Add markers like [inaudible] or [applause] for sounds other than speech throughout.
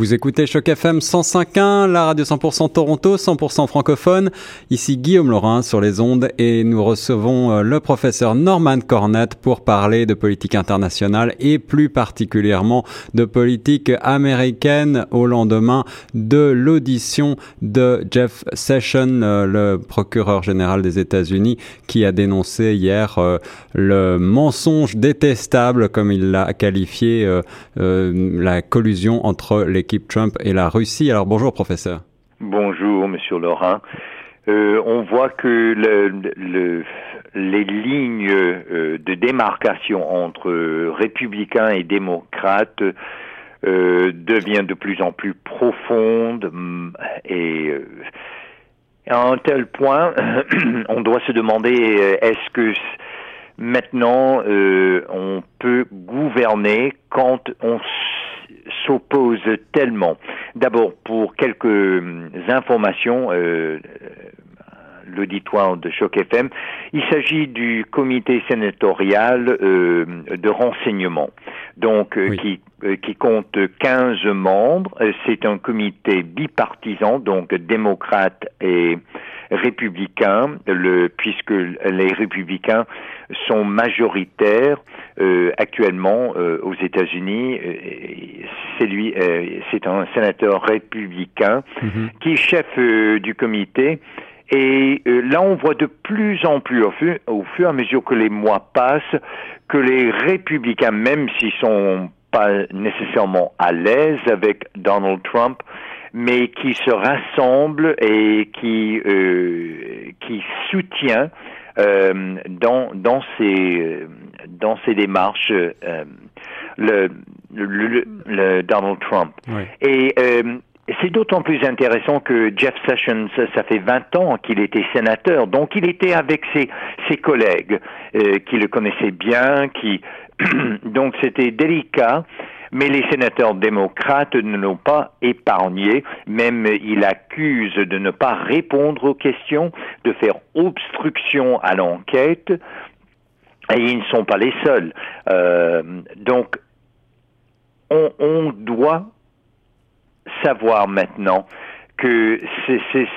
Vous écoutez Choc FM 105.1, la radio 100% Toronto, 100% francophone. Ici Guillaume Laurin sur les ondes et nous recevons euh, le professeur Norman Cornett pour parler de politique internationale et plus particulièrement de politique américaine au lendemain de l'audition de Jeff Sessions, euh, le procureur général des États-Unis, qui a dénoncé hier euh, le mensonge détestable, comme il l'a qualifié, la collusion entre les Trump et la Russie. Alors bonjour professeur. Bonjour monsieur Laurent. Euh, on voit que le, les lignes euh, de démarcation entre républicains et démocrates euh, deviennent de plus en plus profondes mm, et à un tel point, [clears throat] on doit se demander est-ce que maintenant on peut gouverner quand on s'oppose tellement. D'abord, pour quelques euh, informations, euh, l'auditoire de Choc FM, il s'agit du comité sénatorial euh, de renseignement, donc qui qui compte 15 membres. C'est un comité bipartisan, donc démocrate et républicains, le, puisque les républicains sont majoritaires euh, actuellement euh, aux États-Unis. Euh, c'est lui, c'est un sénateur républicain mhm. qui est chef du comité. Et là, on voit de plus en plus, au fur, au fur et à mesure que les mois passent, que les républicains, même s'ils sont pas nécessairement à l'aise avec Donald Trump, mais qui se rassemble et qui euh, qui soutient euh, dans dans ses dans ses démarches euh, le, le, le, Donald Trump. Et euh, c'est d'autant plus intéressant que Jeff Sessions, ça fait 20 ans qu'il était sénateur, donc il était avec ses, ses collègues euh, qui le connaissaient bien, qui [clears throat] donc c'était délicat mais les sénateurs démocrates ne l'ont pas épargné. Même il accuse de ne pas répondre aux questions, de faire obstruction à l'enquête. Et ils ne sont pas les seuls. Euh, donc, on, on doit savoir maintenant que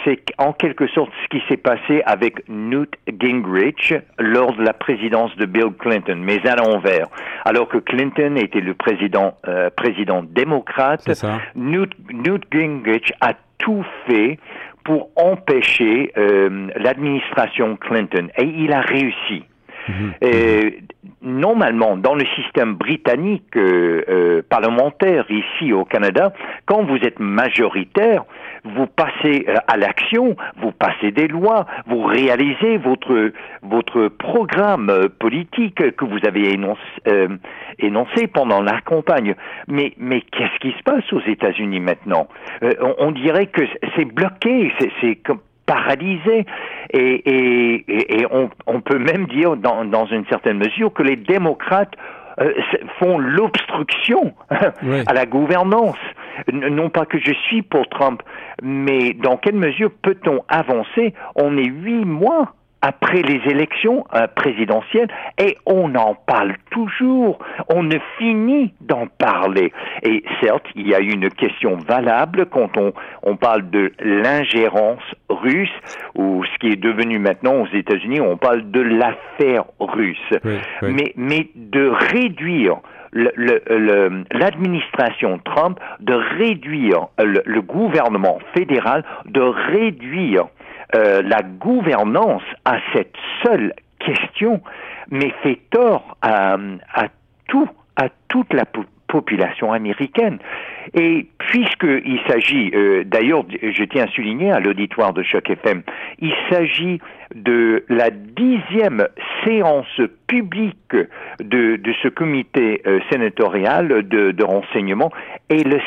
c'est en quelque sorte ce qui s'est passé avec Newt Gingrich lors de la présidence de Bill Clinton, mais à l'envers. Alors que Clinton était le président euh, président démocrate, Newt, Newt Gingrich a tout fait pour empêcher euh, l'administration Clinton et il a réussi. Mhm. Normalement, dans le système britannique euh, euh, parlementaire ici au Canada, quand vous êtes majoritaire, vous passez euh, à l'action, vous passez des lois, vous réalisez votre votre programme politique que vous avez énoncé, énoncé pendant la campagne. Mais mais qu'est-ce qui se passe aux États-Unis maintenant? On, on, dirait que c'est bloqué, c'est comme paralysé. Et, et, et on, on, peut même dire, dans, dans, une certaine mesure, que les démocrates euh, font l'obstruction [laughs] à la gouvernance. Non pas que je suis pour Trump, mais dans quelle mesure peut-on avancer? On est huit mois après les élections euh, présidentielles et on en parle toujours. On ne finit d'en parler. Et certes, il y a une question valable quand on, on parle de l'ingérence russe ou ce qui est devenu maintenant aux États-Unis, on parle de l'affaire russe. Mais, mais de réduire l'administration Trump de réduire le, le, gouvernement fédéral, de réduire euh, la gouvernance à cette seule question, mais fait tort à, tout, à toute la population américaine. Et puisqu'il s'agit, euh, d'ailleurs, je tiens à souligner à l'auditoire de Choc FM, il s'agit de la dixième séance publique de, de ce comité euh, sénatorial de, de renseignement et le,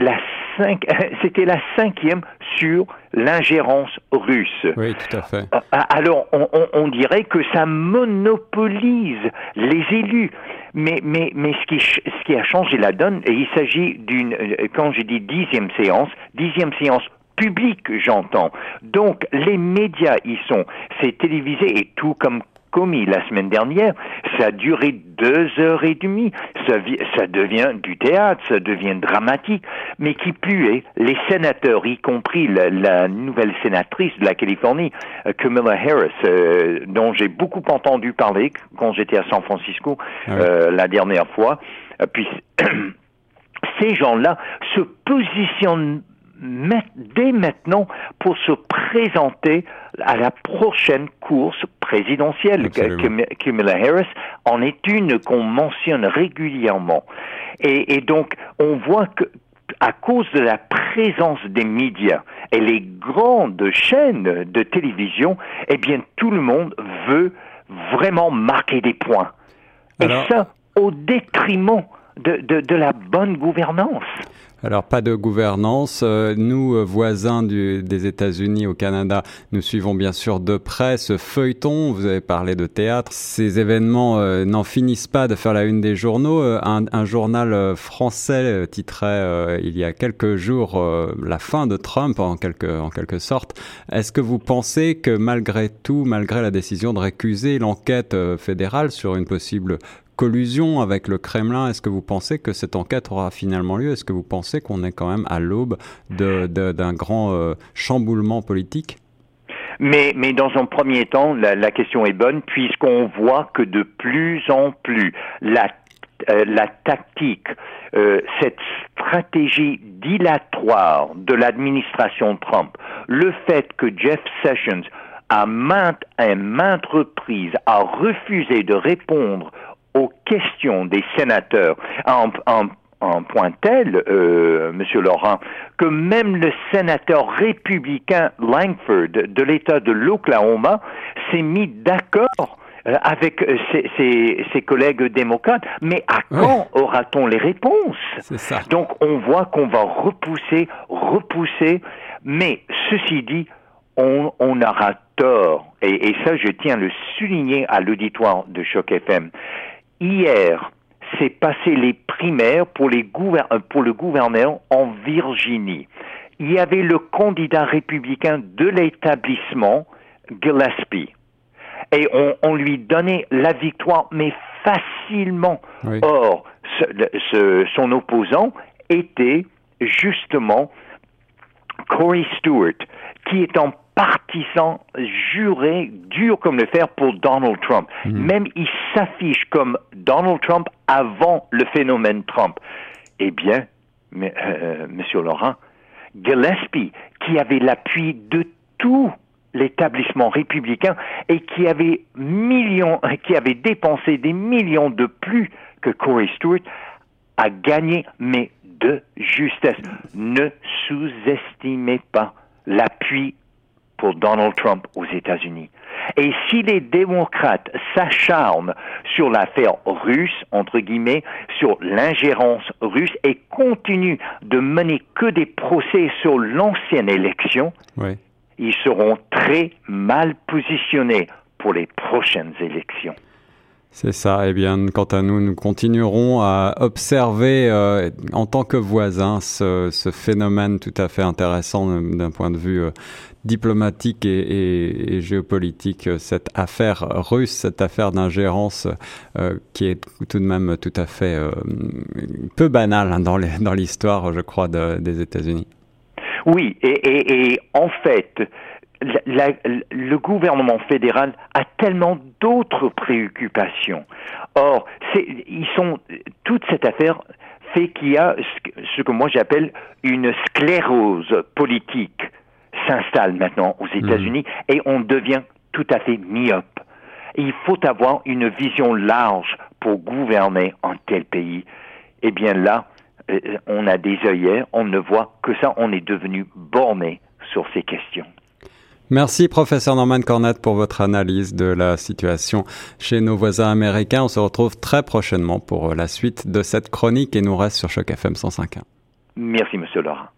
la cinq, [laughs] c'était la cinquième sur l'ingérence russe. Oui, tout à fait. Euh, alors, on, on, on, dirait que ça monopolise les élus. Mais, mais, mais ce, qui, ce qui a changé la donne, et il s'agit d'une, euh, quand je dis dixième séance, dixième séance publique, j'entends. Donc, les médias y sont. C'est télévisé et tout comme commis la semaine dernière, ça a duré deux heures et demie. Ça, ça devient du théâtre, ça devient dramatique. Mais qui plus est, les sénateurs, y compris la, nouvelle sénatrice de la Californie, euh, Kamala Harris, euh, dont j'ai beaucoup entendu parler quand j'étais à San Francisco ah euh, la dernière fois, puis [clears throat] ces gens-là se positionnent dès maintenant pour se présenter à la prochaine course présidentielle. Kamala Harris en est une qu'on mentionne régulièrement. Et, et, donc, on voit que à cause de la présence des médias et les grandes chaînes de télévision, eh bien, tout le monde veut vraiment marquer des points. Et ça, au détriment de, la bonne gouvernance. Alors pas de gouvernance. Euh, nous, euh, voisins des États-Unis au Canada, nous suivons bien sûr de près ce feuilleton. Vous avez parlé de théâtre. Ces événements euh, n'en finissent pas de faire la une des journaux. Un, journal français titrait il y a quelques jours la fin de Trump en quelque, en quelque sorte. Est-ce que vous pensez que malgré tout, malgré la décision de récuser l'enquête fédérale sur une possible collusion avec le Kremlin. Est-ce que vous pensez que cette enquête aura finalement lieu? Est-ce que vous pensez qu'on est quand même à l'aube d'un grand euh, chamboulement politique? Mais, mais dans un premier temps, la, question est bonne puisqu'on voit que de plus en plus la euh, la tactique, euh, cette stratégie dilatoire de l'administration Trump, le fait que Jeff Sessions à maintes et maintes reprises a refusé de répondre aux questions des sénateurs en, en, point tel, euh, Monsieur Laurent, que même le sénateur républicain Langford de l'État de l'Oklahoma s'est mis d'accord euh, avec euh, ses, ses, collègues démocrates. Mais à quand aura-t-on les réponses? Ça. Donc on voit qu'on va repousser, repousser, mais ceci dit, on, on aura tort. Et, et, ça, je tiens à le souligner à l'auditoire de Choc FM. Hier, s'est passé les primaires pour, les euh, pour le gouverneur en Virginie. Il y avait le candidat républicain de l'établissement, Gillespie. Et on, lui donnait la victoire, mais facilement. Or, son opposant était justement Corey Stewart, qui est en partisan juré, dur comme le fer pour Donald Trump. Mhm. Même il s'affiche comme Donald Trump avant le phénomène Trump. Eh bien, mais, euh, Monsieur Laurent, Gillespie, qui avait l'appui de tout l'établissement républicain et qui avait millions, [laughs] qui avait dépensé des millions de plus que Corey Stewart, a gagné, mais de justesse. Ne sous-estimez pas l'appui pour Donald Trump aux États-Unis. Et si les démocrates s'acharnent sur l'affaire russe, entre guillemets, sur l'ingérence russe et continuent de mener que des procès sur l'ancienne élection, ils seront très mal positionnés pour les prochaines élections. C'est ça. Eh bien, quant à nous, nous continuerons à observer euh, en tant que voisins ce, phénomène tout à fait intéressant d'un point de vue euh, diplomatique et, géopolitique, cette affaire russe, cette affaire d'ingérence euh, qui est tout de même tout à fait peu banale hein, dans l'histoire, je crois, de, des États-Unis. Oui, et en fait, le gouvernement fédéral a tellement d'autres préoccupations. Or, ils sont toute cette affaire fait qu'il y a ce que moi j'appelle une sclérose politique s'installe maintenant aux mmh. États-Unis et on devient tout à fait myope. il faut avoir une vision large pour gouverner un tel pays. Eh bien là, euh, on a des œillères, on ne voit que ça, on est devenu borné sur ces questions. Merci professeur Norman Cornette pour votre analyse de la situation chez nos voisins américains. On se retrouve très prochainement pour la suite de cette chronique et nous reste sur Choc FM 105.1. Merci monsieur Laurent.